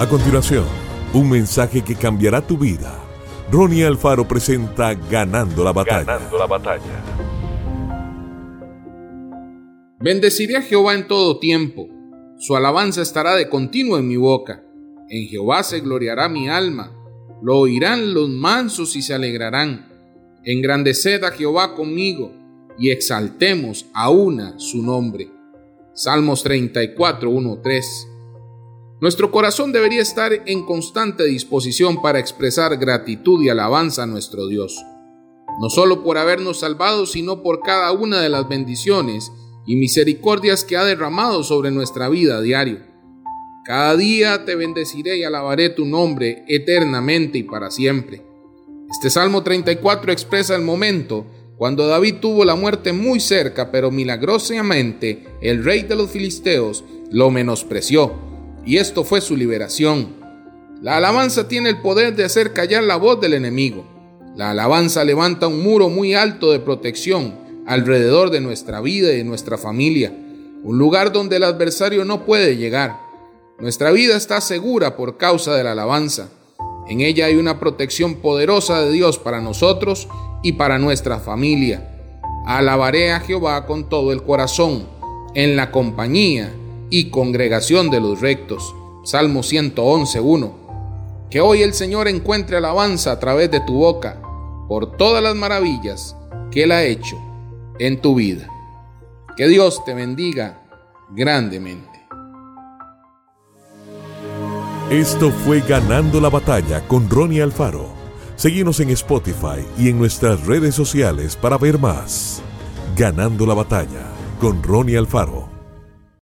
A continuación, un mensaje que cambiará tu vida. Ronnie Alfaro presenta Ganando la batalla. Ganando la batalla. Bendeciré a Jehová en todo tiempo. Su alabanza estará de continuo en mi boca. En Jehová se gloriará mi alma. Lo oirán los mansos y se alegrarán. Engrandeced a Jehová conmigo y exaltemos a una su nombre. Salmos 34, 1, 3. Nuestro corazón debería estar en constante disposición para expresar gratitud y alabanza a nuestro Dios, no solo por habernos salvado, sino por cada una de las bendiciones y misericordias que ha derramado sobre nuestra vida a diario. Cada día te bendeciré y alabaré tu nombre eternamente y para siempre. Este Salmo 34 expresa el momento cuando David tuvo la muerte muy cerca, pero milagrosamente el rey de los filisteos lo menospreció y esto fue su liberación. La alabanza tiene el poder de hacer callar la voz del enemigo. La alabanza levanta un muro muy alto de protección alrededor de nuestra vida y de nuestra familia, un lugar donde el adversario no puede llegar. Nuestra vida está segura por causa de la alabanza. En ella hay una protección poderosa de Dios para nosotros y para nuestra familia. Alabaré a Jehová con todo el corazón, en la compañía y congregación de los rectos. Salmo 111.1. Que hoy el Señor encuentre alabanza a través de tu boca por todas las maravillas que Él ha hecho en tu vida. Que Dios te bendiga grandemente. Esto fue Ganando la Batalla con Ronnie Alfaro. Seguimos en Spotify y en nuestras redes sociales para ver más. Ganando la Batalla con Ronnie Alfaro.